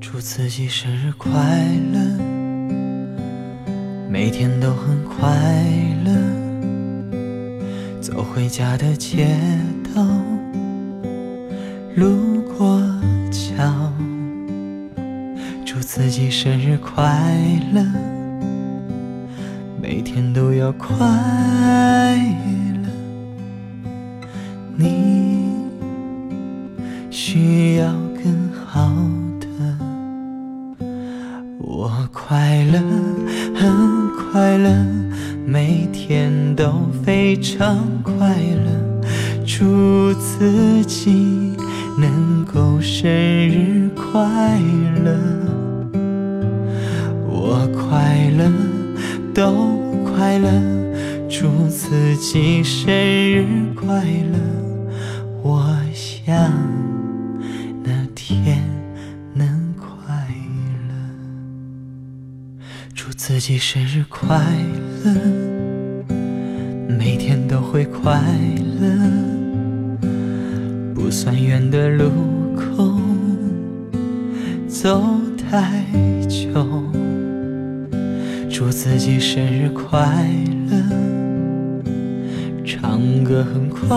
祝自己生日快乐，每天都很快乐。走回家的街道，路过桥，祝自己生日快乐，每天都要快乐。你需要快乐，很快乐，每天都非常快乐，祝自己能够生日快乐。我快乐，都快乐，祝自己生日快乐。我想祝自己生日快乐，每天都会快乐。不算远的路口，走太久，祝自己生日快乐。唱歌很快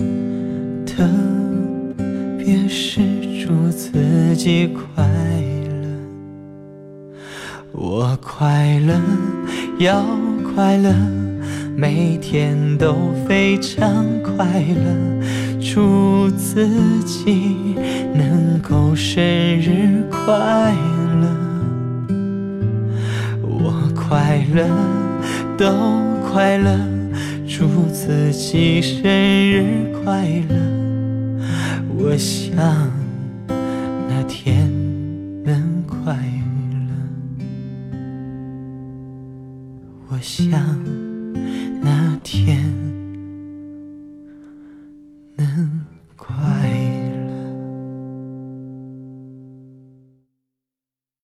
乐，特别是祝自己快乐。我快乐，要快乐，每天都非常快乐。祝自己能够生日快乐。我快乐。都快乐，祝自己生日快乐。我想那天能快乐，我想那天